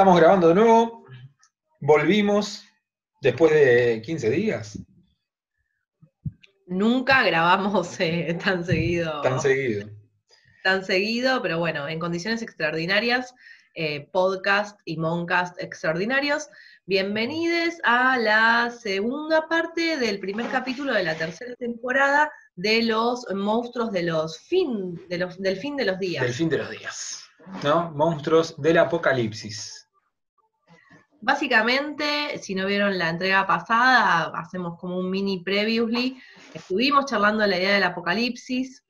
Estamos grabando de nuevo. Volvimos después de 15 días. Nunca grabamos eh, tan seguido. Tan seguido. Tan seguido, pero bueno, en condiciones extraordinarias, eh, podcast y moncast extraordinarios. Bienvenidos a la segunda parte del primer capítulo de la tercera temporada de los monstruos de los fin, de los, del fin de los días. Del fin de los días. ¿No? Monstruos del apocalipsis. Básicamente, si no vieron la entrega pasada, hacemos como un mini previously. Estuvimos charlando la idea del apocalipsis,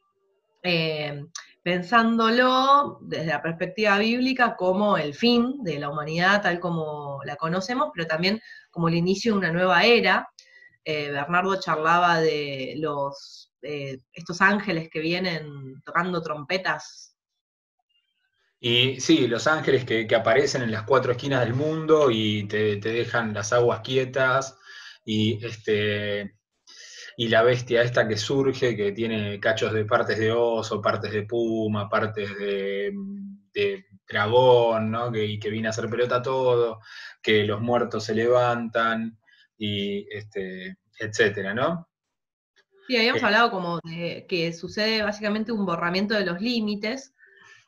eh, pensándolo desde la perspectiva bíblica como el fin de la humanidad tal como la conocemos, pero también como el inicio de una nueva era. Eh, Bernardo charlaba de los eh, estos ángeles que vienen tocando trompetas. Y sí, los ángeles que, aparecen en las cuatro esquinas del mundo y te, dejan las aguas quietas y este y la bestia esta que surge, que tiene cachos de partes de oso, partes de puma, partes de, dragón, ¿no? Que, y que viene a hacer pelota todo, que los muertos se levantan, y este, etcétera, ¿no? Sí, habíamos hablado como de que sucede básicamente un borramiento de los límites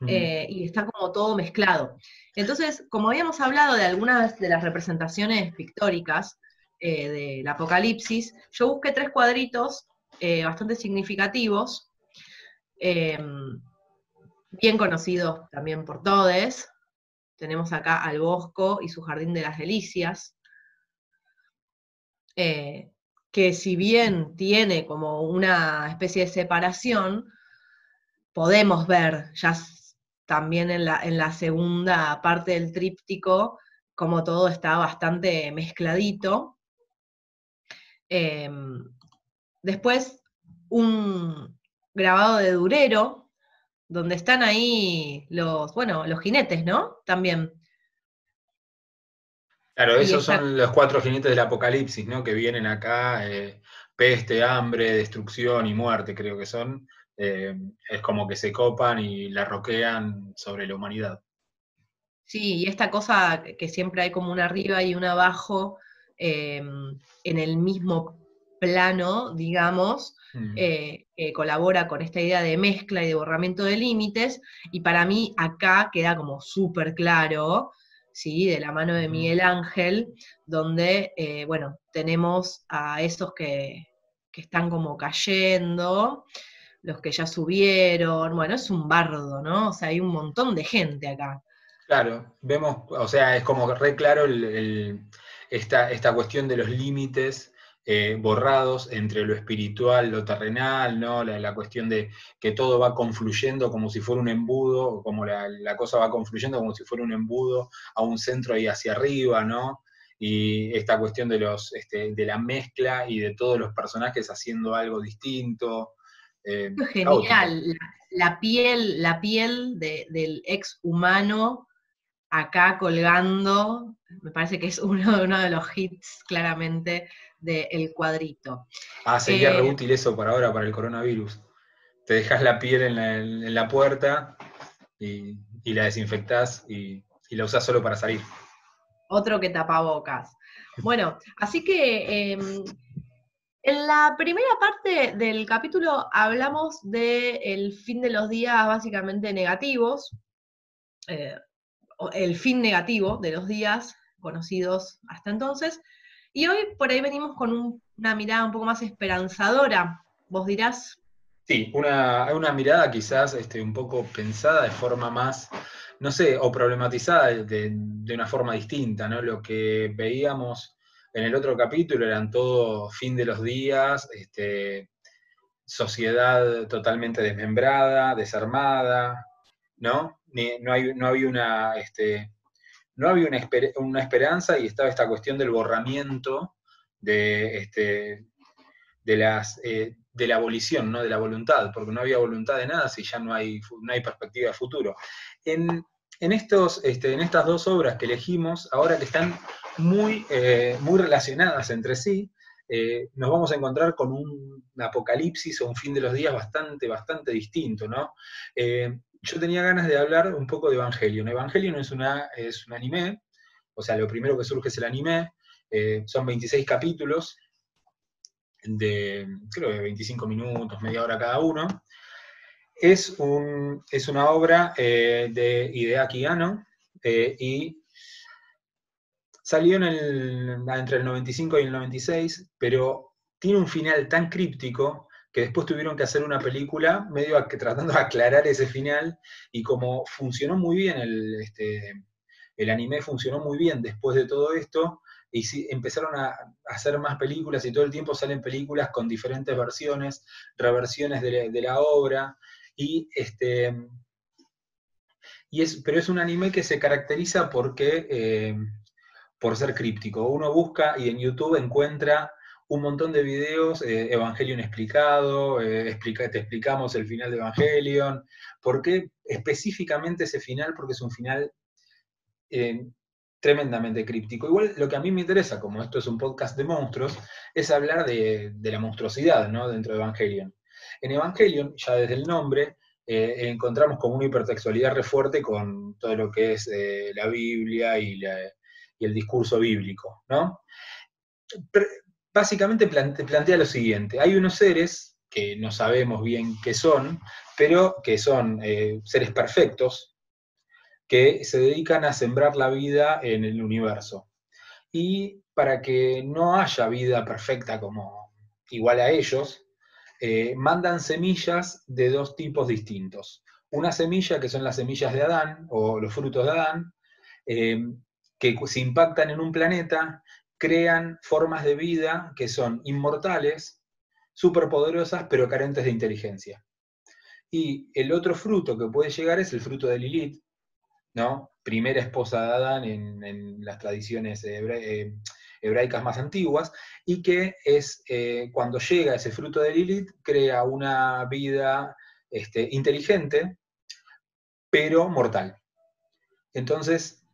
eh, y está como todo mezclado. Entonces, como habíamos hablado de algunas de las representaciones pictóricas eh, del Apocalipsis, yo busqué tres cuadritos eh, bastante significativos, bien conocidos también por todos. Tenemos acá al Bosco y su Jardín de las Delicias, que si bien tiene como una especie de separación, podemos ver ya también en la, en la segunda parte del tríptico como todo está bastante mezcladito. Em, después, un grabado de Durero, donde están ahí los, bueno, los jinetes, ¿no? También. Claro, esos son los cuatro jinetes del apocalipsis, ¿no? Que vienen acá, eh, peste, hambre, destrucción y muerte, creo que son. Eh, es como que se copan y la roquean sobre la humanidad. Sí, y esta cosa que siempre hay como una arriba y una abajo em, en el mismo plano, digamos, mm. eh, colabora con esta idea de mezcla y de borramiento de límites, y para mí acá queda como súper claro ¿sí? de la mano de Miguel Ángel, donde, eh, bueno, tenemos a esos que, están como cayendo, los que ya subieron, bueno, es un bardo, ¿no? O sea, hay un montón de gente acá. Claro, vemos, o sea, es como re claro esta, esta cuestión de los límites eh, borrados entre lo espiritual, lo terrenal, ¿no? La, cuestión de que todo va confluyendo como si fuera un embudo, como la, cosa va confluyendo como si fuera un embudo a un centro y hacia arriba, ¿no? Y esta cuestión de, los, este, de la mezcla y de todos los personajes haciendo algo distinto. Eh, genial, la, piel, la piel del ex humano acá colgando, me parece que es uno, uno de los hits claramente del cuadrito. Ah, sería eh, re útil eso para ahora, para el coronavirus. Te dejas la piel en la, puerta y, la desinfectás y, la usás solo para salir. Otro que tapabocas. Bueno, así que em, en la primera parte del capítulo hablamos del fin de los días básicamente negativos, eh, el fin negativo de los días conocidos hasta entonces, y hoy por ahí venimos con una mirada un poco más esperanzadora, vos dirás. Sí, una, mirada quizás este, un poco pensada de forma más, no sé, o problematizada de, una forma distinta, ¿no? Lo que veíamos en el otro capítulo eran todo fin de los días, este, sociedad totalmente desmembrada, desarmada, ¿no? no, hay, no había una, este, no había una, esperanza y estaba esta cuestión del borramiento de, este, eh, de la abolición, ¿no? de la voluntad, porque no había voluntad de nada si ya no hay, no hay perspectiva de futuro. En, estos, este, en estas dos obras que elegimos, ahora que están muy, eh, muy relacionadas entre sí, eh, nos vamos a encontrar con un apocalipsis o un fin de los días bastante, bastante distinto, ¿no? yo tenía ganas de hablar un poco de Evangelion. Evangelion es, una, es un anime, o sea, lo primero que surge es el anime, eh, son 26 capítulos de, creo que 25 minutos, media hora cada uno. Es, un, es una obra eh, de Hideaki Anno eh, y salió entre el 95 y el 96, pero tiene un final tan críptico que después tuvieron que hacer una película medio tratando de aclarar ese final, y como funcionó muy bien el, este, el anime, funcionó muy bien después de todo esto, y empezaron a hacer más películas y todo el tiempo salen películas con diferentes versiones, reversiones de, la obra, y este... Y es, pero es un anime que se caracteriza porque, eh, por ser críptico. Uno busca y en YouTube encuentra un montón de videos, eh, Evangelion explicado, eh, te explicamos el final de Evangelion. ¿Por qué específicamente ese final? Porque es un final tremendamente críptico. Igual lo que a mí me interesa, como esto es un podcast de monstruos, es hablar de, la monstruosidad ¿no? dentro de Evangelion. En Evangelion, ya desde el nombre, encontramos como una hipertextualidad re fuerte con todo lo que es la Biblia y, y, el discurso bíblico, ¿no? básicamente plantea lo siguiente, hay unos seres que no sabemos bien qué son, pero que son eh, seres perfectos, que se dedican a sembrar la vida en el universo. Y para que no haya vida perfecta como igual a ellos, eh, mandan semillas de dos tipos distintos. Una semilla que son las semillas de Adán, o los frutos de Adán, eh, que se impactan en un planeta crean formas de vida que son inmortales, superpoderosas, pero carentes de inteligencia. Y el otro fruto que puede llegar es el fruto de Lilith, ¿no? Primera esposa de Adán en, las tradiciones eh, hebraicas más antiguas, y que es eh, cuando llega ese fruto de Lilith, crea una vida este, inteligente, pero mortal. Entonces,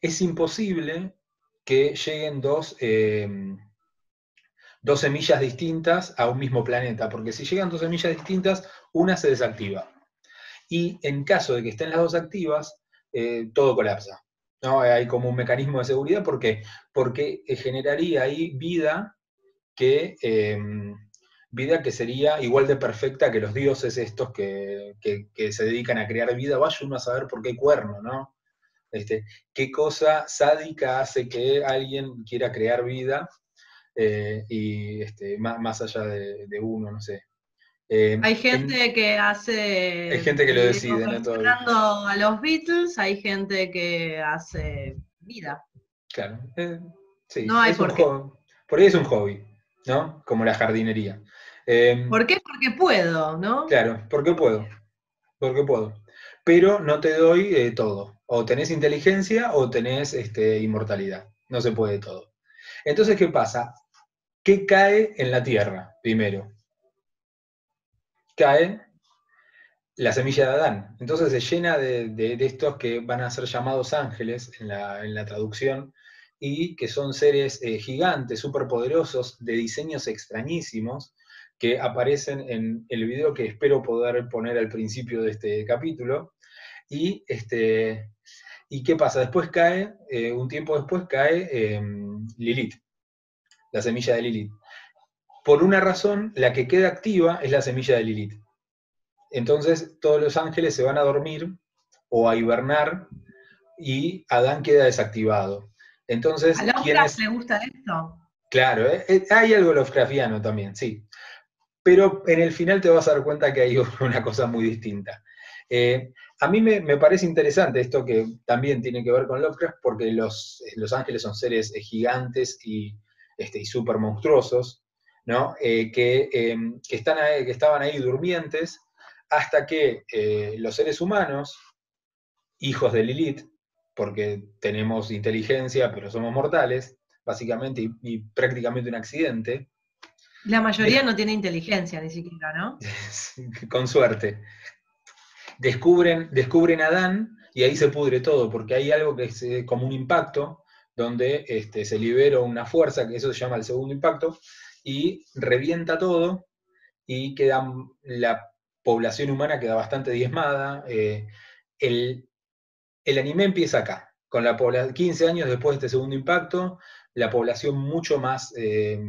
es imposible que lleguen dos, eh, dos semillas distintas a un mismo planeta, porque si llegan dos semillas distintas, una se desactiva. Y en caso de que estén las dos activas, eh, todo colapsa. ¿No? Hay como un mecanismo de seguridad, ¿por qué? Porque generaría ahí vida que, eh, vida que sería igual de perfecta que los dioses estos que, que, se dedican a crear vida. Vaya uno a saber por qué cuerno, ¿no? Este, qué cosa sádica hace que alguien quiera crear vida eh, y este, más, allá de, uno, no sé. Eh, hay gente que hace. Hay gente que lo decide, ¿no? a los Beatles, hay gente que hace vida. Claro. Eh, sí, no hay por, qué. por ahí es un hobby, ¿no? Como la jardinería. ¿Por qué? Porque puedo, ¿no? Claro, porque puedo. Porque puedo. Pero no te doy todo. O tenés inteligencia o tenés este, inmortalidad. No se puede todo. Entonces, ¿qué pasa? ¿Qué cae en la tierra primero? Cae la semilla de Adán. Entonces se llena de, estos que van a ser llamados ángeles en la, traducción y que son seres eh, gigantes, superpoderosos, de diseños extrañísimos, que aparecen en el video que espero poder poner al principio de este capítulo. Y este, ¿Y qué pasa? Después cae, eh, un tiempo después cae em, Lilith, la semilla de Lilith. Por una razón, la que queda activa es la semilla de Lilith. Entonces todos los ángeles se van a dormir o a hibernar y Adán queda desactivado. Entonces, ¿A Lovecraft le gusta esto? Claro, eh, eh, hay algo Lovecraftiano también, sí. Pero en el final te vas a dar cuenta que hay una cosa muy distinta. A mí me, parece interesante esto que también tiene que ver con Lovecraft, porque los, los ángeles son seres eh, gigantes y, este, súper monstruosos, ¿no? Eh, em, que, están que estaban ahí durmientes hasta que eh, los seres humanos, hijos de Lilith, porque tenemos inteligencia, pero somos mortales, básicamente, y, prácticamente un accidente. La mayoría no tiene inteligencia ni siquiera, ¿no? con suerte descubren, descubren a Adán y ahí se pudre todo, porque hay algo que es eh, como un impacto, donde este, se libera una fuerza, que eso se llama el segundo impacto, y revienta todo y queda la población humana queda bastante diezmada. Eh, el, anime empieza acá, con la 15 años después de este segundo impacto, la población mucho más, eh,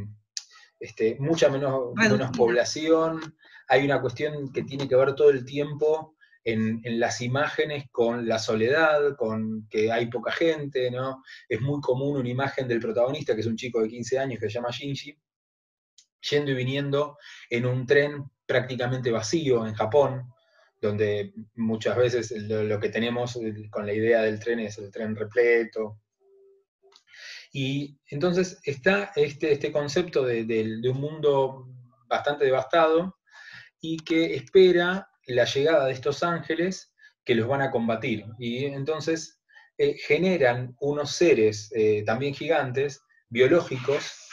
este, mucha menos, menos, población. Hay una cuestión que tiene que ver todo el tiempo en, las imágenes con la soledad, con que hay poca gente, ¿no? Es muy común una imagen del protagonista, que es un chico de 15 años que se llama Shinji, yendo y viniendo en un tren prácticamente vacío en Japón, donde muchas veces lo, que tenemos con la idea del tren es el tren repleto. Y entonces está este, este concepto de, un mundo bastante devastado y que espera la llegada de estos ángeles que los van a combatir. Y entonces eh, generan unos seres eh, también gigantes, biológicos,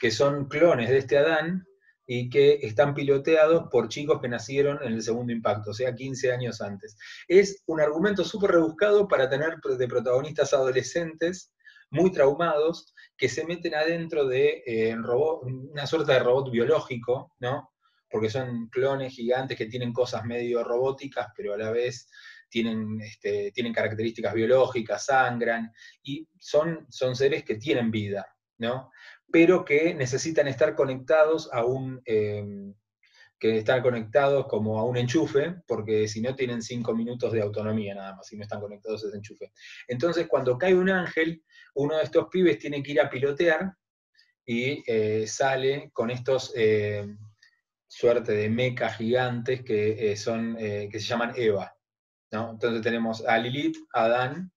que son clones de este Adán, y que están piloteados por chicos que nacieron en el segundo impacto, o sea, 15 años antes. Es un argumento súper rebuscado para tener de protagonistas adolescentes muy traumados que se meten adentro de eh, una suerte de robot biológico, ¿no? Porque son clones gigantes que tienen cosas medio robóticas, pero a la vez tienen, este, tienen características biológicas, sangran, y son, son seres que tienen vida, ¿no? Pero que necesitan estar conectados a un, em, que están conectados como a un enchufe, porque si no tienen cinco minutos de autonomía nada más, si no están conectados a ese enchufe. Entonces, cuando cae un ángel, uno de estos pibes tiene que ir a pilotear y eh, sale con estos em, suerte de mecas gigantes que, eh, son, eh, que se llaman Eva. Entonces tenemos a Lilith, a Adán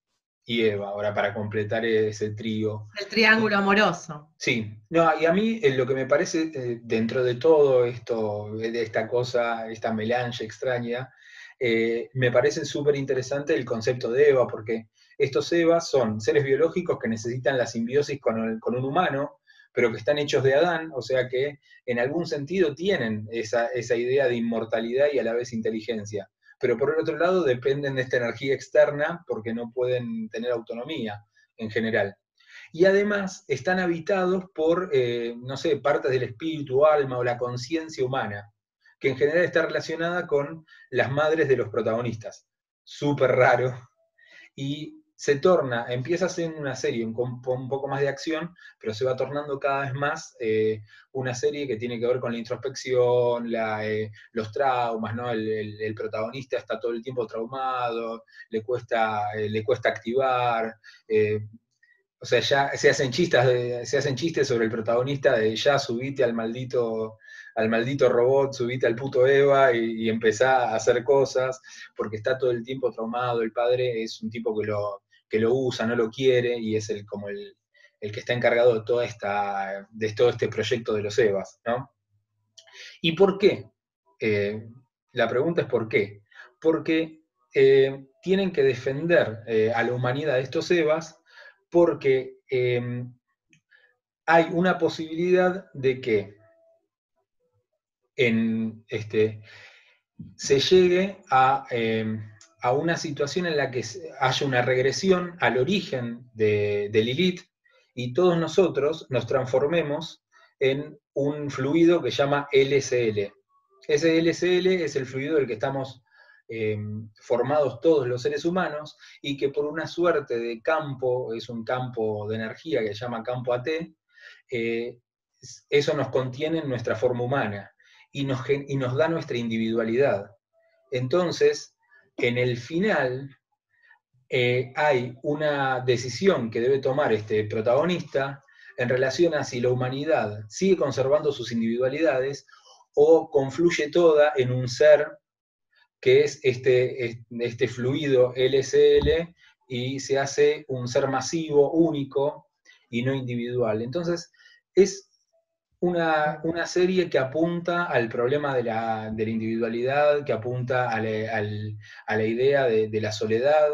y Eva, ahora para completar ese trío. El triángulo amoroso. Sí, no, y a mí eh, lo que me parece eh, dentro de todo esto, de esta cosa, esta melange extraña, eh, me parece súper interesante el concepto de Eva, porque estos Evas son seres biológicos que necesitan la simbiosis con, con un humano, pero que están hechos de Adán, o sea que en algún sentido tienen esa, esa idea de inmortalidad y a la vez inteligencia pero por el otro lado dependen de esta energía externa porque no pueden tener autonomía en general. Y además están habitados por, eh, no sé, partes del espíritu, alma o la conciencia humana, que en general está relacionada con las madres de los protagonistas. Súper raro. Y se torna, empieza a ser una serie un, un, poco más de acción, pero se va tornando cada vez más eh, una serie que tiene que ver con la introspección, eh, los traumas, ¿no? El, protagonista está todo el tiempo traumado, le cuesta, eh, le cuesta activar, o sea, ya se hacen, chistes se hacen chistes sobre el protagonista de ya subite al maldito al maldito robot, subite al puto Eva y, y empezá a hacer cosas, porque está todo el tiempo traumado, el padre es un tipo que lo, que lo usa, no lo quiere, y es el, como el, que está encargado de, toda esta, de todo este proyecto de los EVAs. ¿no? ¿Y por qué? Eh, la pregunta es ¿por qué? Porque eh, tienen que defender eh, a la humanidad estos EVAs porque em, hay una posibilidad de que en, este, se llegue a em, a una situación en la que haya una regresión al origen de, Lilith y todos nosotros nos transformemos en un fluido que llama LSL. Ese LSL es el fluido del que estamos eh, formados todos los seres humanos y que por una suerte de campo, es un campo de energía que se llama campo AT, eh, eso nos contiene en nuestra forma humana y nos, y nos da nuestra individualidad. Entonces, en el final eh, hay una decisión que debe tomar este protagonista en relación a si la humanidad sigue conservando sus individualidades o confluye toda en un ser que es este, este fluido LSL y se hace un ser masivo, único y no individual. Entonces, es una, serie que apunta al problema de la, individualidad, que apunta a la, idea de, la soledad,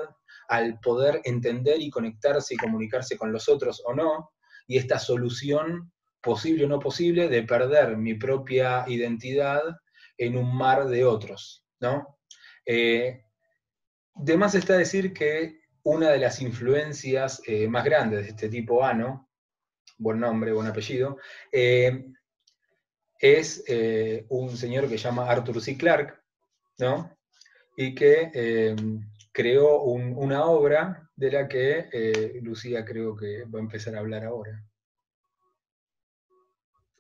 al poder entender y conectarse y comunicarse con los otros o no, y esta solución posible o no posible de perder mi propia identidad en un mar de otros, ¿no? Eh, de más está decir que una de las influencias eh, más grandes de este tipo ANO buen nombre, buen apellido, eh, es eh, un señor que se llama Arthur C. Clarke, ¿no? Y que eh, creó una obra de la que Lucía creo que va a empezar a hablar ahora.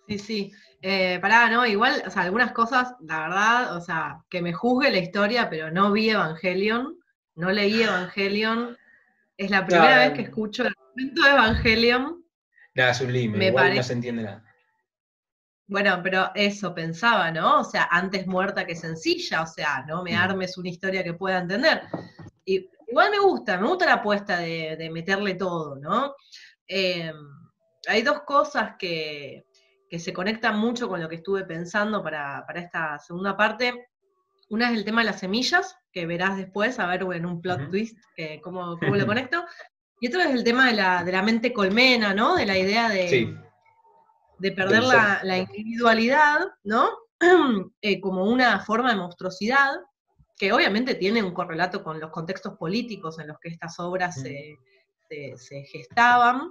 Sí, sí. Eh, pará, ¿no? Igual, o sea, algunas cosas, la verdad, o sea, que me juzgue la historia, pero no vi Evangelion, no leí Evangelion. Es la primera vez que escucho el momento de Evangelion. Nada, es un límite, igual no se entiende nada. Bueno, pero eso pensaba, ¿no? O sea, antes muerta que sencilla, o sea, no me mm. armes una historia que pueda entender. Y, igual me gusta, me gusta la apuesta de, meterle todo, ¿no? Eh, hay dos cosas que, que se conecta mucho con lo que estuve pensando para, esta segunda parte. Una es el tema de las semillas, que verás después, a ver en un plot twist cómo, lo conecto. Y otro es el tema de la, mente colmena, ¿no? De la idea de, de perder la, individualidad, ¿no? Eh, como una forma de monstruosidad, que obviamente tiene un correlato con los contextos políticos en los que estas obras se, se, gestaban.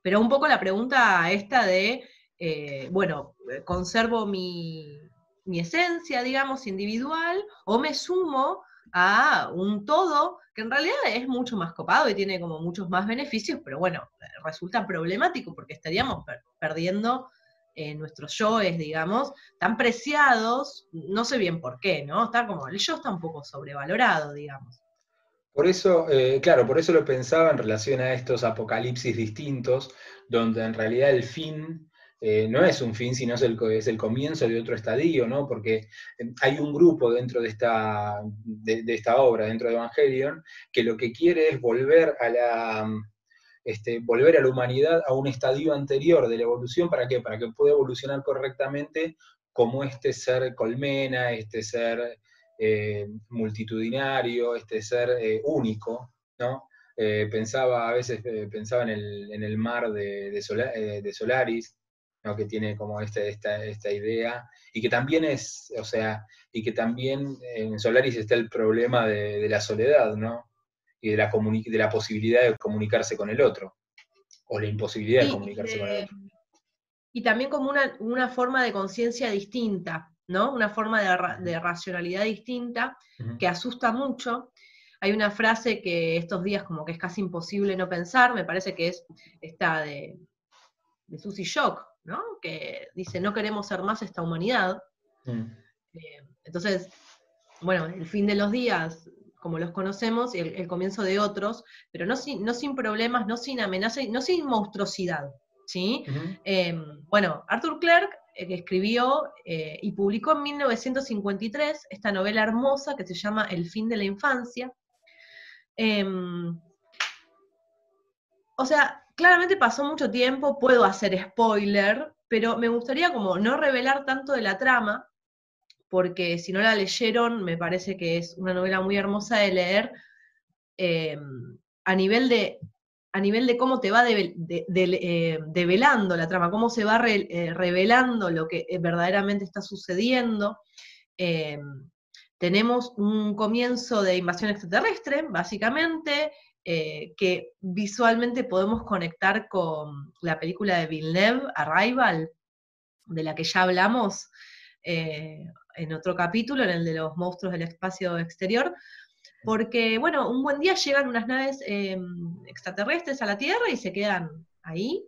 Pero un poco la pregunta esta de eh, bueno, eh, conservo mi, esencia, digamos, individual, o me sumo a un todo que en realidad es mucho más copado y tiene como muchos más beneficios, pero bueno, resulta problemático porque estaríamos perdiendo eh, nuestros yoes, digamos, tan preciados, no sé bien por qué, ¿no? Está como, el yo está un poco sobrevalorado, digamos. Por eso, claro, por eso lo pensaba en relación a estos apocalipsis distintos, donde en realidad el fin eh, no es un fin, sino es el, es el comienzo de otro estadio, ¿no? Porque eh, hay un grupo dentro de esta, de, esta obra, dentro de Evangelion, que lo que quiere es volver a la, este, volver a la humanidad a un estadio anterior de la evolución, ¿para qué? Para que pueda evolucionar correctamente como este ser colmena, este ser eh, multitudinario, este ser único, ¿no? pensaba, a veces pensaba en el, en el mar de, de Solaris, que tiene como este, esta, esta, idea, y que también es, o sea, y que también en Solaris está el problema de, la soledad, ¿no? Y de la, de la posibilidad de comunicarse con el otro, o la imposibilidad de comunicarse con el otro. Y también como una, forma de conciencia distinta, ¿no? Una forma de, racionalidad distinta que asusta mucho. Hay una frase que estos días como que es casi imposible no pensar, me parece que es esta de, de Susie Shock, que dice, no queremos ser más esta humanidad. Mm. Eh, entonces, bueno, el fin de los días, como los conocemos, y el, comienzo de otros, pero no sin, no sin problemas, no sin amenaza, no sin monstruosidad. ¿sí? Em, bueno, Arthur Clarke eh, escribió eh, y publicó en 1953 esta novela hermosa que se llama El fin de la infancia. Em, o sea, claramente pasó mucho tiempo, puedo hacer spoiler, pero me gustaría como no revelar tanto de la trama, porque si no la leyeron, me parece que es una novela muy hermosa de leer eh, a, nivel de, a nivel de cómo te va eh, develando la trama, cómo se va eh, revelando lo que verdaderamente está sucediendo. tenemos un comienzo de invasión extraterrestre, básicamente, eh, que visualmente podemos conectar con la película de Villeneuve, Arrival, de la que ya hablamos eh, en otro capítulo, en el de los monstruos del espacio exterior, porque, bueno, un buen día llegan unas naves em, extraterrestres a la Tierra y se quedan ahí,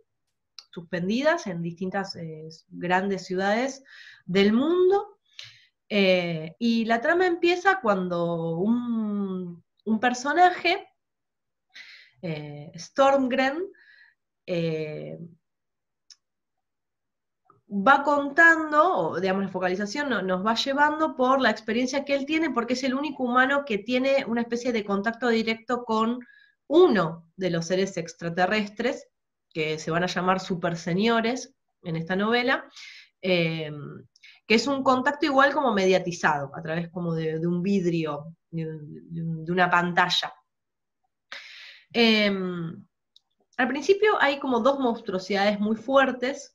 suspendidas en distintas eh, grandes ciudades del mundo. y la trama empieza cuando un, un personaje eh, Stormgren, eh, va contando, o digamos la focalización nos va llevando por la experiencia que él tiene, porque es el único humano que tiene una especie de contacto directo con uno de los seres extraterrestres, que se van a llamar super señores en esta novela, eh, que es un contacto igual como mediatizado, a través como de, un vidrio, de una pantalla. Em, al principio hay como dos monstruosidades muy fuertes.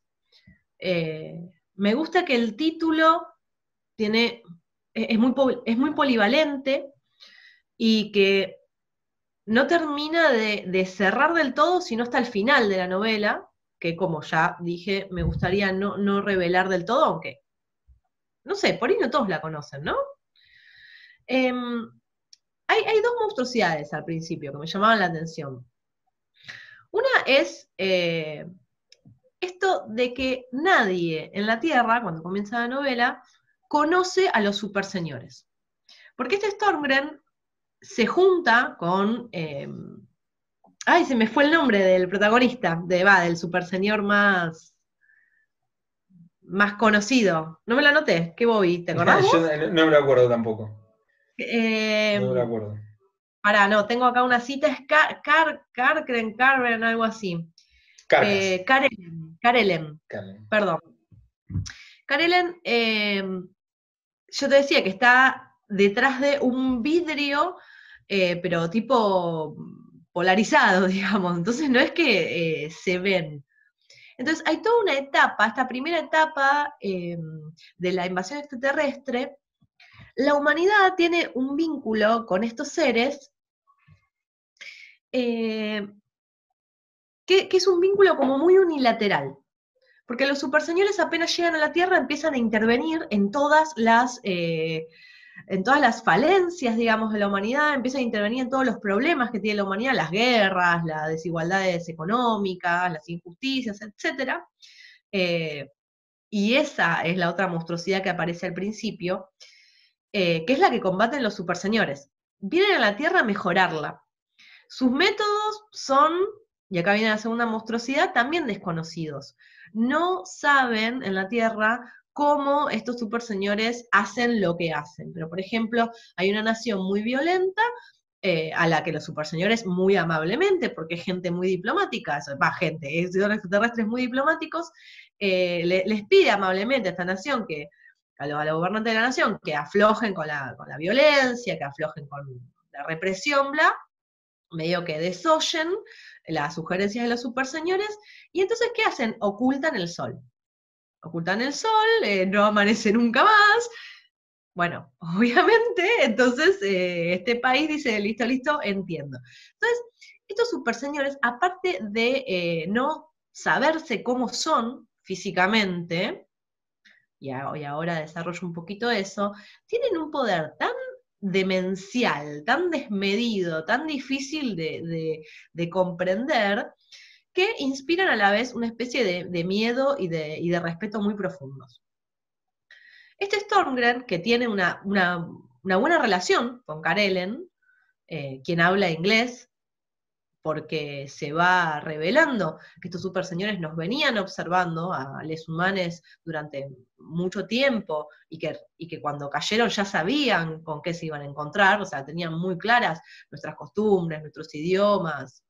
Eh, me gusta que el título tiene, es, muy, es muy polivalente y que no termina de, cerrar del todo, sino hasta el final de la novela, que como ya dije, me gustaría no, no revelar del todo, aunque, no sé, por ahí no todos la conocen, ¿no? Em, hay, dos monstruosidades al principio que me llamaban la atención. Una es eh, esto de que nadie en la Tierra, cuando comienza la novela, conoce a los superseñores. Porque este Stormgren se junta con... Em, ay, se me fue el nombre del protagonista, de, va, del superseñor más más conocido. No me lo anoté, ¿qué Bobby? ¿Te acordás? Yo no me lo acuerdo tampoco. Eh, no me lo acuerdo. Pará, no, tengo acá una cita, es Car, Car, Carcren, algo así. Eh, Karelen, perdón. Karelen, eh, yo te decía que está detrás de un vidrio, eh, pero tipo polarizado, digamos. Entonces no es que se ven entonces, hay toda una etapa, esta primera etapa eh, de la invasión extraterrestre, la humanidad tiene un vínculo con estos seres eh, que, es un vínculo como muy unilateral. Porque los superseñores apenas llegan a la Tierra empiezan a intervenir en todas las eh, en todas las falencias, digamos, de la humanidad, empieza a intervenir en todos los problemas que tiene la humanidad, las guerras, las desigualdades económicas, las injusticias, etc. Eh, y esa es la otra monstruosidad que aparece al principio, eh, que es la que combaten los superseñores. Vienen a la Tierra a mejorarla. Sus métodos son, y acá viene la segunda monstruosidad, también desconocidos. No saben en la Tierra cómo estos super señores hacen lo que hacen. Pero, por ejemplo, hay una nación muy violenta eh, a la que los super señores muy amablemente, porque es gente muy diplomática, va, gente, es extraterrestres muy diplomáticos, eh, les pide amablemente a esta nación que, a los, gobernantes de la nación, que aflojen con la, con la violencia, que aflojen con la represión, bla, medio que desoyen las sugerencias de los super señores, y entonces, ¿qué hacen? Ocultan el sol ocultan el sol, eh, no amanece nunca más. Bueno, obviamente, entonces eh, este país dice, listo, listo, entiendo. Entonces, estos super señores, aparte de eh, no saberse cómo son físicamente, y, ahora desarrollo un poquito eso, tienen un poder tan demencial, tan desmedido, tan difícil de comprender, que inspiran a la vez una especie de, miedo y de, respeto muy profundos. Este Stormgren, que tiene una, buena relación con Karelen, eh, quien habla inglés, porque se va revelando que estos super señores nos venían observando a les humanos durante mucho tiempo y que, y que cuando cayeron ya sabían con qué se iban a encontrar, o sea, tenían muy claras nuestras costumbres, nuestros idiomas,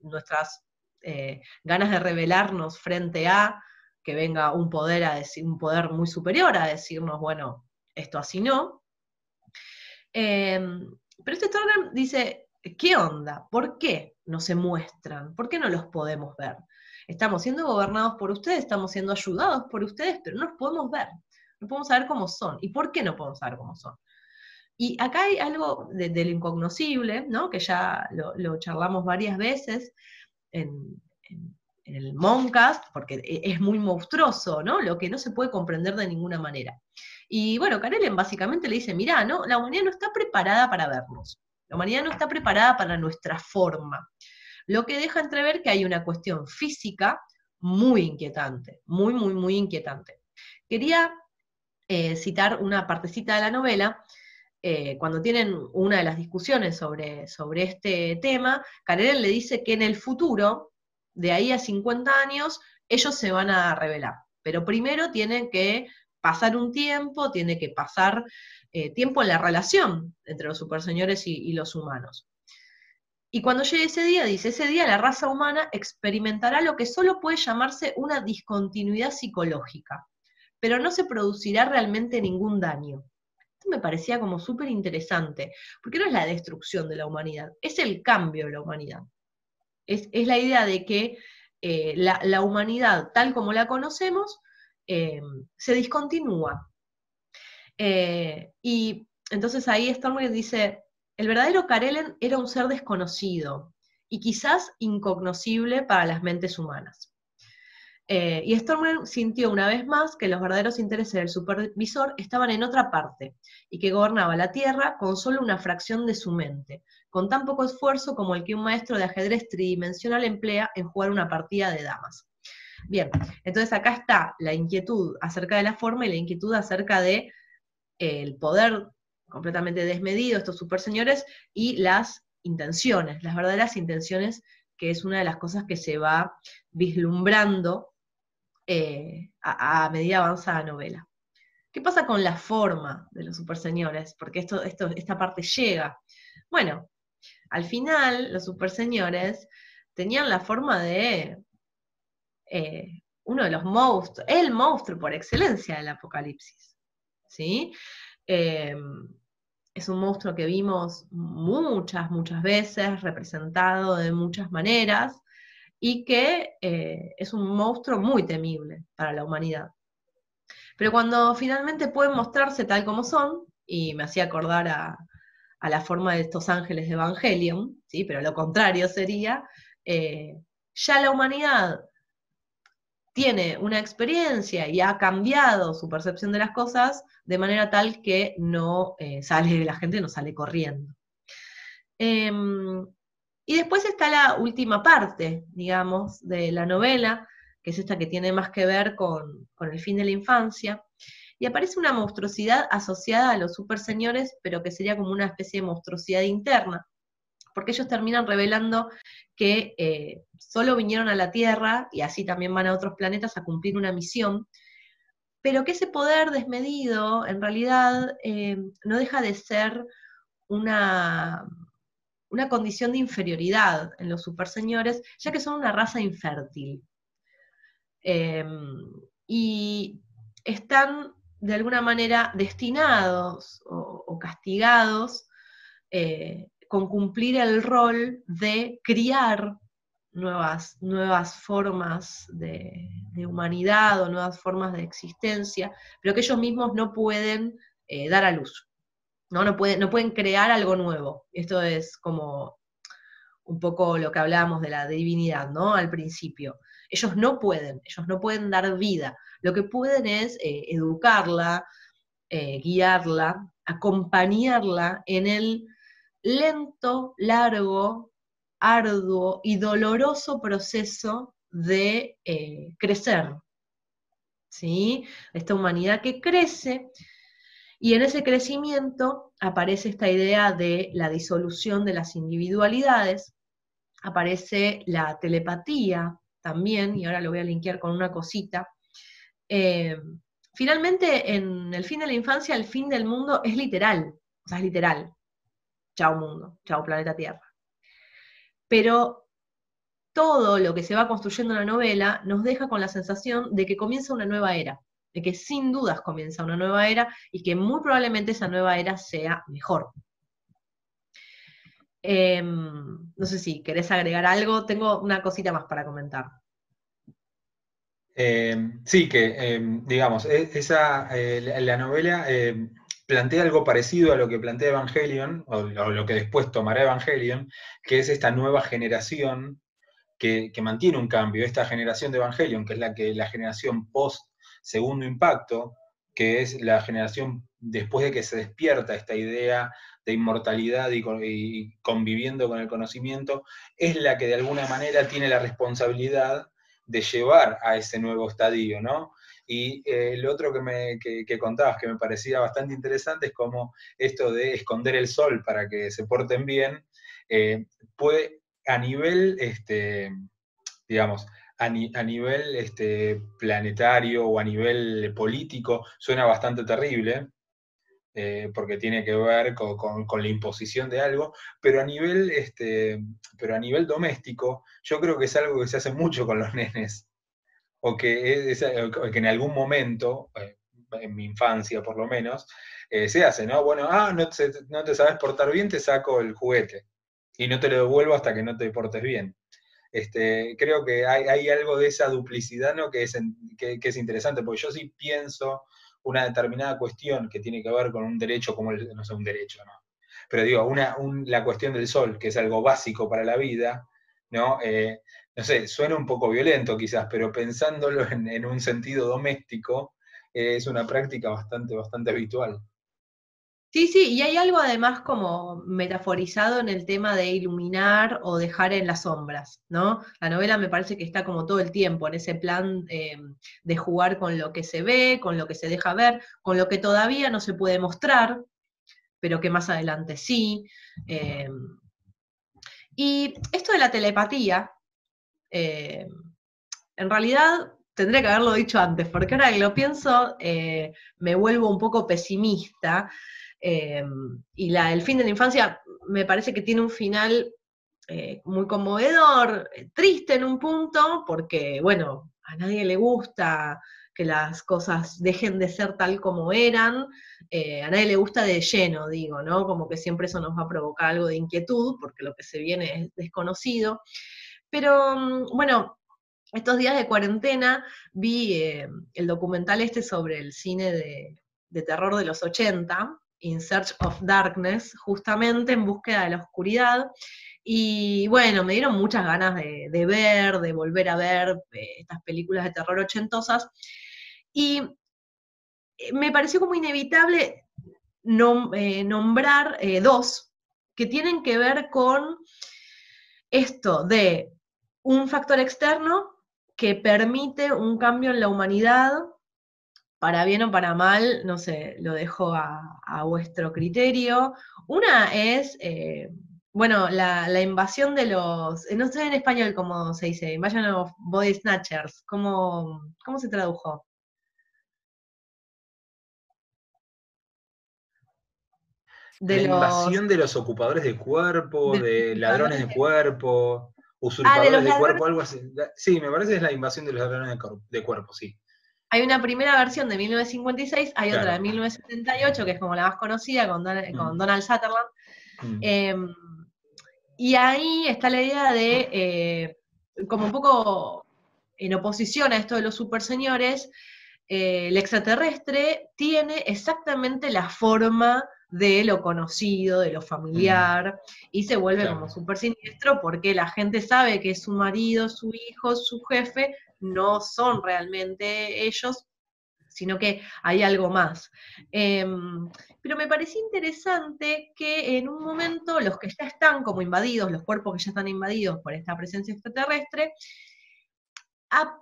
nuestras eh, ganas de rebelarnos frente a que venga un poder, a decir, un poder muy superior a decirnos, bueno, esto así no. Em, pero este Storm dice, ¿qué onda? ¿Por qué no se muestran? ¿Por qué no los podemos ver? Estamos siendo gobernados por ustedes, estamos siendo ayudados por ustedes, pero no los podemos ver. No podemos saber cómo son. ¿Y por qué no podemos saber cómo son? Y acá hay algo de, incognoscible, ¿no? que ya lo charlamos varias veces, en, el Moncast, porque e, es muy monstruoso, ¿no? Lo que no se puede comprender de ninguna manera. Y bueno, Karelen básicamente le dice, mirá, ¿no? La humanidad no está preparada para vernos. La humanidad no está preparada para nuestra forma. Lo que deja entrever que hay una cuestión física muy inquietante, muy, muy, muy inquietante. Quería eh, citar una partecita de la novela eh, cuando tienen una de las discusiones sobre, sobre este tema, Karelen le dice que en el futuro, de ahí a 50 años, ellos se van a revelar. Pero primero tienen que pasar un tiempo, tiene que pasar eh, tiempo en la relación entre los superseñores y los humanos. Y cuando llegue ese día, dice, ese día la raza humana experimentará lo que solo puede llamarse una discontinuidad psicológica, pero no se producirá realmente ningún daño me parecía como súper interesante, porque no es la destrucción de la humanidad, es el cambio de la humanidad. Es, la idea de que eh, la, humanidad, tal como la conocemos, eh, se discontinúa. Eh, y entonces ahí Stormwind dice, el verdadero Karelen era un ser desconocido y quizás incognoscible para las mentes humanas. Eh, y Stormer sintió una vez más que los verdaderos intereses del supervisor estaban en otra parte y que gobernaba la Tierra con solo una fracción de su mente, con tan poco esfuerzo como el que un maestro de ajedrez tridimensional emplea en jugar una partida de damas. Bien, entonces acá está la inquietud acerca de la forma y la inquietud acerca de eh, el poder completamente desmedido de estos superseñores y las intenciones, las verdaderas intenciones, que es una de las cosas que se va vislumbrando eh, a, medida avanza la novela. ¿Qué pasa con la forma de los superseñores? Porque esto, esto, esta parte llega. Bueno, al final los superseñores tenían la forma de eh, uno de los monstruos, el monstruo por excelencia del apocalipsis. ¿sí? Em, es un monstruo que vimos muchas, muchas veces, representado de muchas maneras, y que eh, es un monstruo muy temible para la humanidad. Pero cuando finalmente pueden mostrarse tal como son, y me hacía acordar a, la forma de estos ángeles de Evangelion, ¿sí? pero lo contrario sería, eh, ya la humanidad tiene una experiencia y ha cambiado su percepción de las cosas de manera tal que no eh, sale, la gente no sale corriendo. Em, y después está la última parte, digamos, de la novela, que es esta que tiene más que ver con, con el fin de la infancia, y aparece una monstruosidad asociada a los super señores, pero que sería como una especie de monstruosidad interna, porque ellos terminan revelando que eh, solo vinieron a la Tierra, y así también van a otros planetas a cumplir una misión, pero que ese poder desmedido en realidad eh, no deja de ser una, una condición de inferioridad en los superseñores, ya que son una raza infértil. Em, y están de alguna manera destinados o, castigados eh, con cumplir el rol de criar nuevas, nuevas formas de, humanidad o nuevas formas de existencia, pero que ellos mismos no pueden eh, dar a luz. ¿no? No, pueden, no pueden crear algo nuevo. Esto es como un poco lo que hablábamos de la divinidad, ¿no? Al principio. Ellos no pueden, ellos no pueden dar vida. Lo que pueden es eh, educarla, eh, guiarla, acompañarla en el lento, largo, arduo y doloroso proceso de eh, crecer. ¿Sí? Esta humanidad que crece y en ese crecimiento aparece esta idea de la disolución de las individualidades, aparece la telepatía también, y ahora lo voy a linkear con una cosita. Eh, finalmente, en el fin de la infancia, el fin del mundo es literal, o sea, es literal chao mundo, chao planeta Tierra. Pero todo lo que se va construyendo en la novela nos deja con la sensación de que comienza una nueva era, de que sin dudas comienza una nueva era y que muy probablemente esa nueva era sea mejor. Em, no sé si querés agregar algo, tengo una cosita más para comentar. Em, sí, que em, digamos, e, esa, eh, la novela plantea algo parecido a lo que plantea Evangelion, o, lo que después tomará Evangelion, que es esta nueva generación que, mantiene un cambio, esta generación de Evangelion, que es la, que, la generación post segundo impacto, que es la generación después de que se despierta esta idea de inmortalidad y, y, conviviendo con el conocimiento, es la que de alguna manera tiene la responsabilidad de llevar a ese nuevo estadio, ¿no? Y eh, el otro que, me, que, contabas que me parecía bastante interesante es como esto de esconder el sol para que se porten bien, eh, puede a nivel, este, digamos, a, nivel este, planetario o a nivel político suena bastante terrible, eh, porque tiene que ver con, la imposición de algo, pero a, nivel, este, pero a nivel doméstico yo creo que es algo que se hace mucho con los nenes o que, en algún momento, eh, en mi infancia por lo menos, eh, se hace, ¿no? Bueno, ah, no te, no te, sabes portar bien, te saco el juguete y no te lo devuelvo hasta que no te portes bien. Este, creo que hay, algo de esa duplicidad ¿no? que, es, que, es interesante, porque yo sí pienso una determinada cuestión que tiene que ver con un derecho como el, no sé, un derecho, ¿no? Pero digo, una, la cuestión del sol, que es algo básico para la vida, ¿no? Eh, no sé, suena un poco violento quizás, pero pensándolo en, un sentido doméstico, es una práctica bastante, bastante habitual. Sí, sí, y hay algo además como metaforizado en el tema de iluminar o dejar en las sombras, ¿no? La novela me parece que está como todo el tiempo en ese plan eh, de jugar con lo que se ve, con lo que se deja ver, con lo que todavía no se puede mostrar, pero que más adelante sí. Eh, y esto de la telepatía, eh, en realidad tendría que haberlo dicho antes, porque ahora que lo pienso me vuelvo un poco pesimista Em, y la, el fin de la infancia me parece que tiene un final eh, muy conmovedor, eh, triste en un punto, porque, bueno, a nadie le gusta que las cosas dejen de ser tal como eran, eh, a nadie le gusta de lleno, digo, ¿no? Como que siempre eso nos va a provocar algo de inquietud, porque lo que se viene es desconocido. Pero, mm, bueno, estos días de cuarentena vi el documental este sobre el cine de, de terror de los 80, In Search of Darkness, justamente en búsqueda de la oscuridad. Y bueno, me dieron muchas ganas de, ver, de volver a ver eh, estas películas de terror ochentosas. Y eh, me pareció como inevitable eh, nombrar dos que tienen que ver con esto de un factor externo que permite un cambio en la humanidad para bien o para mal, no sé, lo dejo a, vuestro criterio. Una es, eh, bueno, la, invasión de los, eh, no sé en español cómo se dice, Invasion of Body Snatchers, ¿cómo, cómo se tradujo? la invasión de los ocupadores de cuerpo, de, ladrones de cuerpo, usurpadores ah, de, cuerpo, algo así. Sí, me parece que es la invasión de los ladrones de cuerpo, sí. Hay una primera versión de 1956, hay otra de 1978, que es como la más conocida, con, mm. Donald Sutherland. Mm. Em, y ahí está la idea de, eh, como un poco en oposición a esto de los superseñores, eh, el extraterrestre tiene exactamente la forma de lo conocido, de lo familiar, mm. y se vuelve como súper siniestro porque la gente sabe que su marido, su hijo, su jefe, no son realmente ellos, sino que hay algo más. Em, pero me pareció interesante que en un momento los que ya están como invadidos, los cuerpos que ya están invadidos por esta presencia extraterrestre,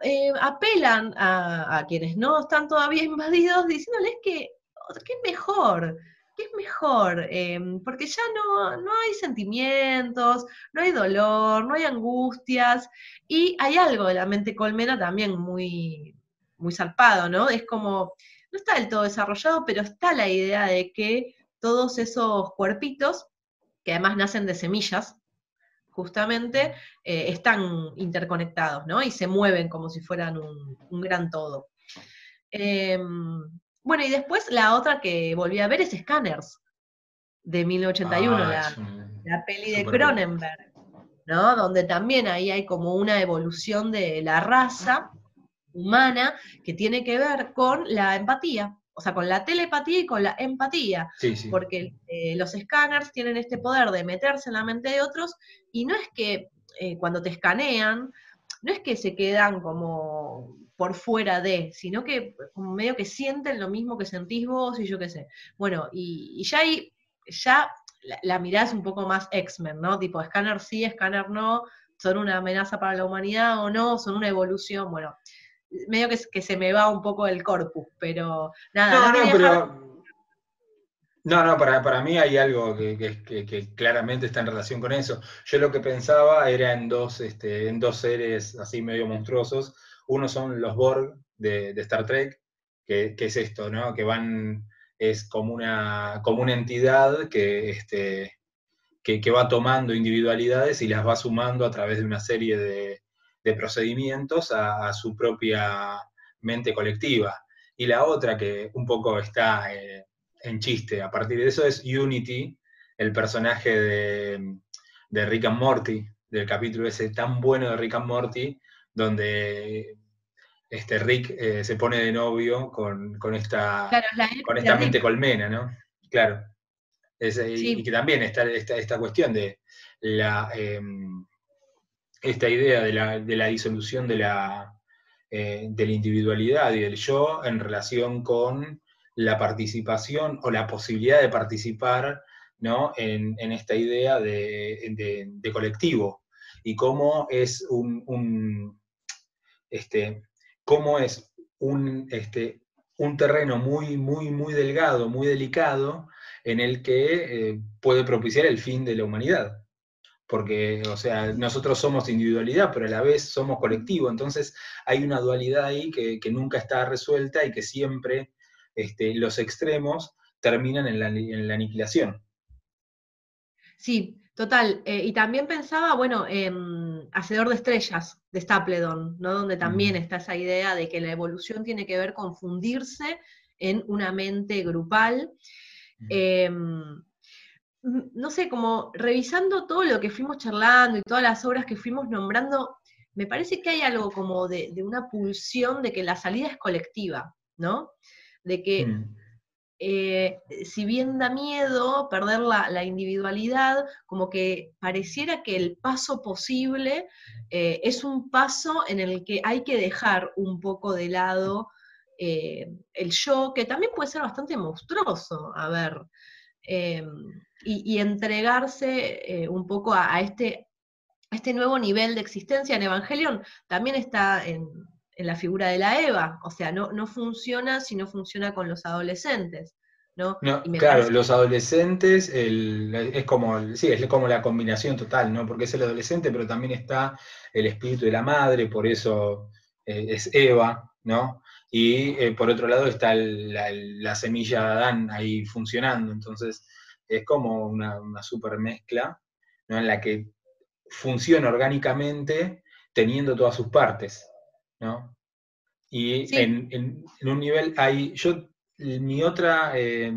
eh, apelan a, quienes no están todavía invadidos diciéndoles que, que es mejor, que es mejor, em, porque ya no, no, hay sentimientos, no hay dolor, no hay angustias, y hay algo de la mente colmena también muy, muy zarpado, ¿no? Es como, no está del todo desarrollado, pero está la idea de que todos esos cuerpitos, que además nacen de semillas, justamente, eh, están interconectados, ¿no? Y se mueven como si fueran un, un gran todo. Em, bueno, y después la otra que volví a ver es Scanners, de 1981, ah, la, peli de Cronenberg, ¿no? Donde también ahí hay como una evolución de la raza humana que tiene que ver con la empatía, o sea, con la telepatía y con la empatía, porque eh, los escáneres tienen este poder de meterse en la mente de otros y no es que eh, cuando te escanean, no es que se quedan como por fuera de, sino que como medio que sienten lo mismo que sentís vos y yo qué sé. Bueno, y, ya ahí, ya la, mirada es un poco más X-Men, ¿no? Tipo, escáner sí, escáner no, son una amenaza para la humanidad o no, son una evolución, bueno, medio que, que se me va un poco el corpus, pero nada. No, no, pero... No, no, para, para mí hay algo que, que, claramente está en relación con eso. Yo lo que pensaba era en dos, este, en dos seres así medio monstruosos, uno son los Borg de, Star Trek, que, es esto, ¿no? Que van, es como una, como una entidad que, este, que, va tomando individualidades y las va sumando a través de una serie de, procedimientos a, su propia mente colectiva. Y la otra que un poco está eh, en chiste a partir de eso es Unity, el personaje de, de Rick and Morty, del capítulo ese tan bueno de Rick and Morty, donde este Rick eh, se pone de novio con, esta, con esta mente colmena, ¿no? Claro. Eh, y, que también está esta, cuestión de la, em, esta idea de la, disolución de la, eh, de la individualidad y del yo en relación con la participación o la posibilidad de participar ¿no? en, esta idea de, colectivo y cómo es un, este, cómo es un, este, un terreno muy, muy, muy delgado, muy delicado, en el que eh, puede propiciar el fin de la humanidad. Porque, o sea, nosotros somos individualidad, pero a la vez somos colectivo, entonces hay una dualidad ahí que, nunca está resuelta y que siempre este, los extremos terminan en la, aniquilación. Sí, total. Eh, y también pensaba, bueno, en Hacedor de Estrellas, de Stapledon, ¿no? Donde también mm. está esa idea de que la evolución tiene que ver con fundirse en una mente grupal. Mm. Em, no sé, como revisando todo lo que fuimos charlando y todas las obras que fuimos nombrando, me parece que hay algo como de, una pulsión de que la salida es colectiva, ¿no? De que mm. eh, si bien da miedo perder la, individualidad, como que pareciera que el paso posible eh, es un paso en el que hay que dejar un poco de lado eh, el yo, que también puede ser bastante monstruoso, a ver, em, y, entregarse un poco a, este, este nuevo nivel de existencia en Evangelion, también está en, la figura de la Eva, o sea, no, no funciona si no funciona con los adolescentes. ¿no? claro, los adolescentes es como, sí, es como la combinación total, ¿no? Porque es el adolescente, pero también está el espíritu de la madre, por eso eh, es Eva, ¿no? Y eh, por otro lado está la, semilla de Adán ahí funcionando, entonces es como una, super mezcla, ¿no? En la que funciona orgánicamente teniendo todas sus partes, ¿no? Y en, un nivel hay, yo, mi otra, eh,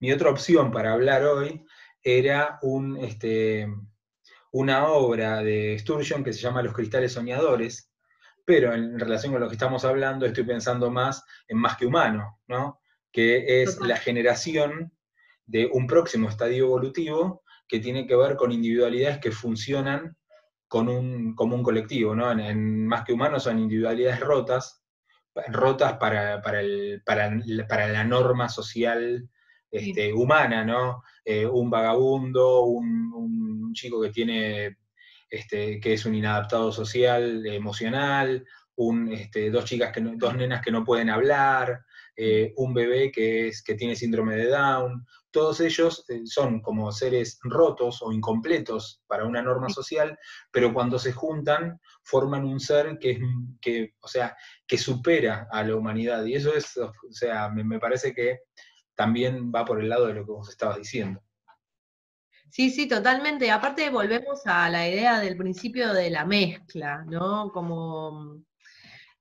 mi otra opción para hablar hoy era un, este, una obra de Sturgeon que se llama Los cristales soñadores, pero en relación con lo que estamos hablando estoy pensando más en más que humano, ¿no? que es la generación de un próximo estadio evolutivo que tiene que ver con individualidades que funcionan con un, como un colectivo, ¿no? En, más que humanos son individualidades rotas, rotas para, la norma social este, humana, ¿no? Eh, un vagabundo, un, chico que tiene este, que es un inadaptado social, emocional, un, este, dos chicas que dos nenas que no pueden hablar, eh, un bebé que, es, que tiene síndrome de Down, todos ellos eh, son como seres rotos o incompletos para una norma social, pero cuando se juntan forman un ser que, que, o sea, que supera a la humanidad. Y eso es, o sea, me, me parece que también va por el lado de lo que vos estabas diciendo. Sí, sí, totalmente. Aparte volvemos a la idea del principio de la mezcla, ¿no? Como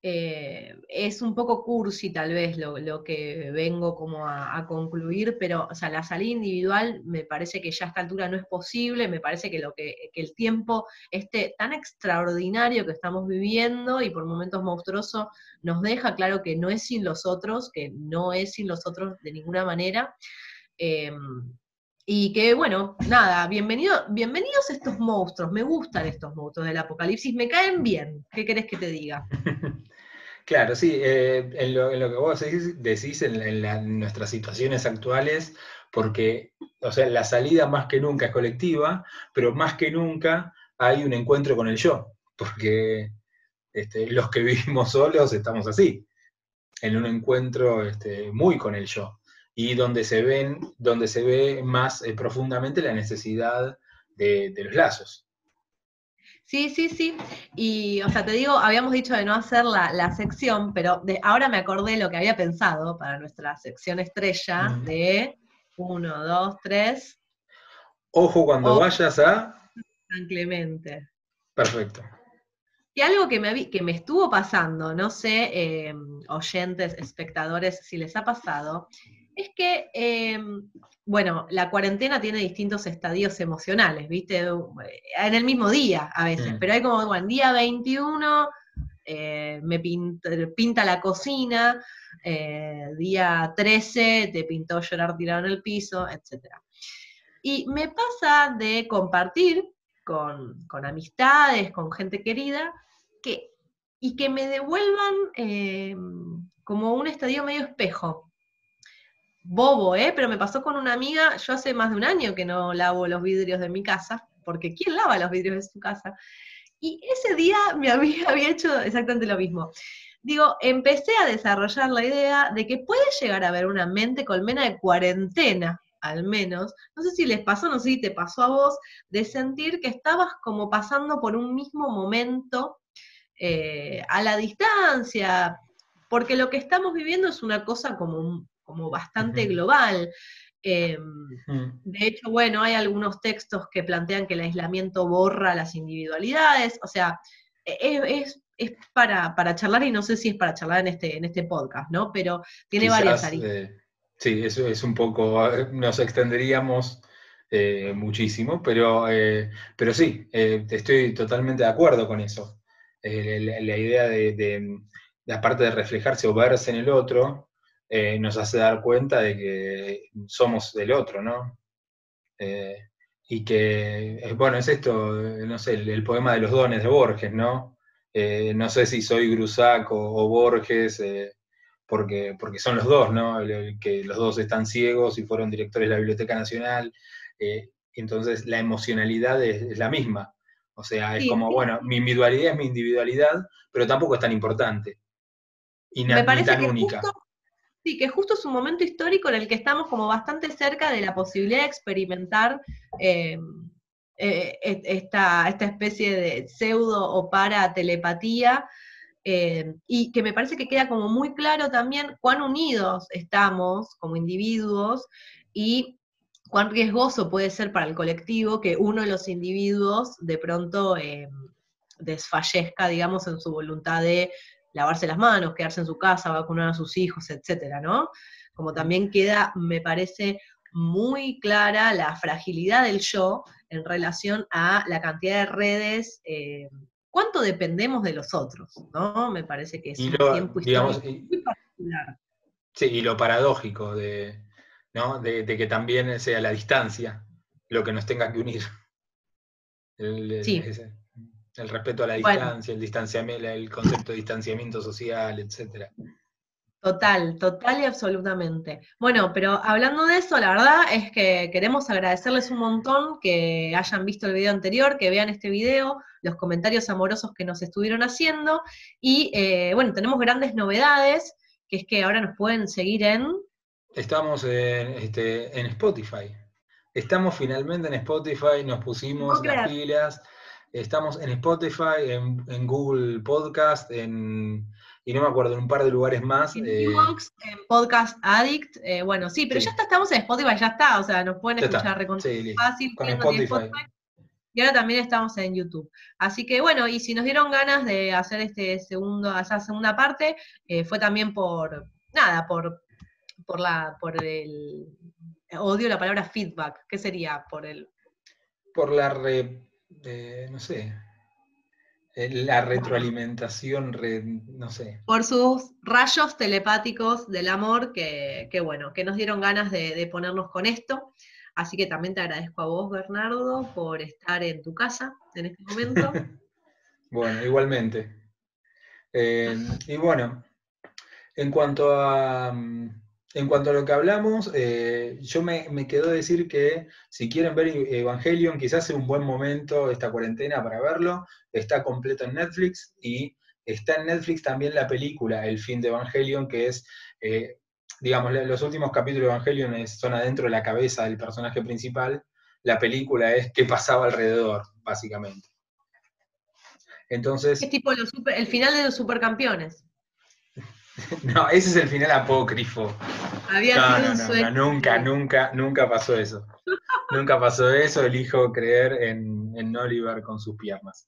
eh, es un poco cursi tal vez lo, que vengo como a, concluir, pero o sea, la salida individual me parece que ya a esta altura no es posible, me parece que, lo que, el tiempo este tan extraordinario que estamos viviendo y por momentos monstruoso nos deja claro que no es sin los otros, que no es sin los otros de ninguna manera. Em, y que, bueno, nada, bienvenido, bienvenidos estos monstruos, me gustan estos monstruos del apocalipsis, me caen bien. ¿Qué querés que te diga? Claro, sí, eh, en, lo, que vos decís, en, nuestras situaciones actuales, porque, o sea, la salida más que nunca es colectiva, pero más que nunca hay un encuentro con el yo, porque este, los que vivimos solos estamos así, en un encuentro este, muy con el yo y donde se, ven, donde se ve más eh, profundamente la necesidad de, los lazos. Sí, sí, sí. Y, o sea, te digo, habíamos dicho de no hacer la, sección, pero de, ahora me acordé lo que había pensado para nuestra sección estrella de uno, dos, tres. Ojo cuando vayas a. San Clemente. Perfecto. Y algo que me, que me estuvo pasando, no sé, eh, oyentes, espectadores, si les ha pasado, es que, em, bueno, la cuarentena tiene distintos estadios emocionales, ¿viste? En el mismo día a veces, mm. pero hay como, bueno, día 21 eh, me pinta, la cocina, eh, día 13 te pintó llorar tirado en el piso, etc. Y me pasa de compartir con, amistades, con gente querida, que, y que me devuelvan eh, como un estadio medio espejo. Bobo, ¿eh? Pero me pasó con una amiga, yo hace más de un año que no lavo los vidrios de mi casa, porque ¿quién lava los vidrios de su casa? Y ese día mi había hecho exactamente lo mismo. Digo, empecé a desarrollar la idea de que puede llegar a haber una mente colmena de cuarentena, al menos, no sé si les pasó, no sé si te pasó a vos, de sentir que estabas como pasando por un mismo momento eh, a la distancia, porque lo que estamos viviendo es una cosa como, como bastante global. Em, de hecho, bueno, hay algunos textos que plantean que el aislamiento borra las individualidades, o sea, e, es, para, charlar y no sé si es para charlar en este, en este podcast, ¿no? Pero tiene varias aristas. Sí, eso es un poco, nos extenderíamos eh, muchísimo, pero, eh, pero sí, eh, estoy totalmente de acuerdo con eso. La, idea de, aparte de reflejarse o verse en el otro, nos hace dar cuenta de que somos del otro, ¿no? y que, bueno, es esto, no sé, el, poema de los dones de Borges, ¿no? no sé si soy Grusac o Borges, porque, porque son los dos, ¿no? que los dos están ciegos y fueron directores de la Biblioteca Nacional. Eh, entonces la emocionalidad es, la misma. O sea, es como, bueno, mi individualidad es mi individualidad, pero tampoco es tan importante. Y Me parece tan única. Sí, que justo es un momento histórico en el que estamos como bastante cerca de la posibilidad de experimentar eh, eh, esta, especie de pseudo o para telepatía eh, y que me parece que queda como muy claro también cuán unidos estamos como individuos y cuán riesgoso puede ser para el colectivo que uno de los individuos de pronto eh, desfallezca, digamos, en su voluntad de lavarse las manos, quedarse en su casa, vacunar a sus hijos, etcétera, ¿no? Como también queda, me parece, muy clara la fragilidad del yo en relación a la cantidad de redes eh, cuánto dependemos de los otros, ¿no? Me parece que es un tiempo histórico muy particular. Sí, y lo paradójico de, ¿no? de, que también sea la distancia lo que nos tenga que unir. El, sí. El respeto a la distancia, el distanciamiento, el concepto de distanciamiento social, etcétera. Total, total y absolutamente. Bueno, pero hablando de eso, la verdad es que queremos agradecerles un montón que hayan visto el video anterior, que vean este video, los comentarios amorosos que nos estuvieron haciendo. Y eh, bueno, tenemos grandes novedades, que es que ahora nos pueden seguir en... Estamos en, este, en Spotify. Estamos finalmente en Spotify, nos pusimos las pilas. Estamos en Spotify, en Google Podcast, en y no me acuerdo, en un par de lugares más. En, eh, en Podcast Addict, eh, bueno, sí, pero ya está, estamos en Spotify, ya está, o sea, nos pueden escuchar fácil. Con Spotify. Y ahora también estamos en YouTube. Así que bueno, y si nos dieron ganas de hacer este segundo, esa segunda parte, eh, fue también por, nada, por, por la, por el, odio la palabra feedback, ¿qué sería? Por el... Por la re, no sé, eh, la retroalimentación, no sé. Por sus rayos telepáticos del amor que, bueno, que nos dieron ganas de, ponernos con esto. Así que también te agradezco a vos, Bernardo, por estar en tu casa en este momento. bueno, igualmente. Eh, y bueno, en cuanto a mm, en cuanto a lo que hablamos, eh, yo me, quedo decir que si quieren ver Evangelion, quizás sea un buen momento esta cuarentena para verlo. Está completo en Netflix y está en Netflix también la película El fin de Evangelion, que es, eh, digamos, los últimos capítulos de Evangelion son adentro de la cabeza del personaje principal. La película es qué pasaba alrededor, básicamente. Entonces. Es tipo el final de los supercampeones. No, ese es el final apócrifo. Había sido un sueño. nunca, nunca, nunca pasó eso. nunca pasó eso, elijo creer en, en Oliver con sus piernas.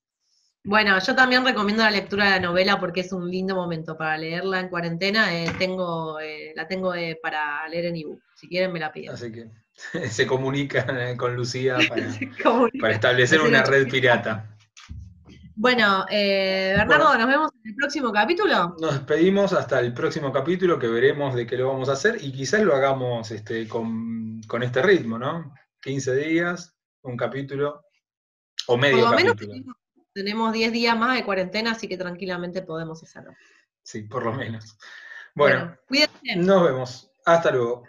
Bueno, yo también recomiendo la lectura de la novela porque es un lindo momento para leerla en cuarentena. Eh, tengo, eh, la tengo eh, para leer en ebook. Si quieren me la piden. Así que se comunica con Lucía para, para establecer una red pirata. Bueno, eh, Bernardo, nos vemos en el próximo capítulo. Nos despedimos hasta el próximo capítulo que veremos de qué lo vamos a hacer y quizás lo hagamos este, con, este ritmo, ¿no? 15 días, un capítulo, O medio por lo capítulo. menos tenemos 10 días más de cuarentena, así que tranquilamente podemos hacerlo. Sí, por lo menos. Bueno, cuídense. nos vemos. Hasta luego.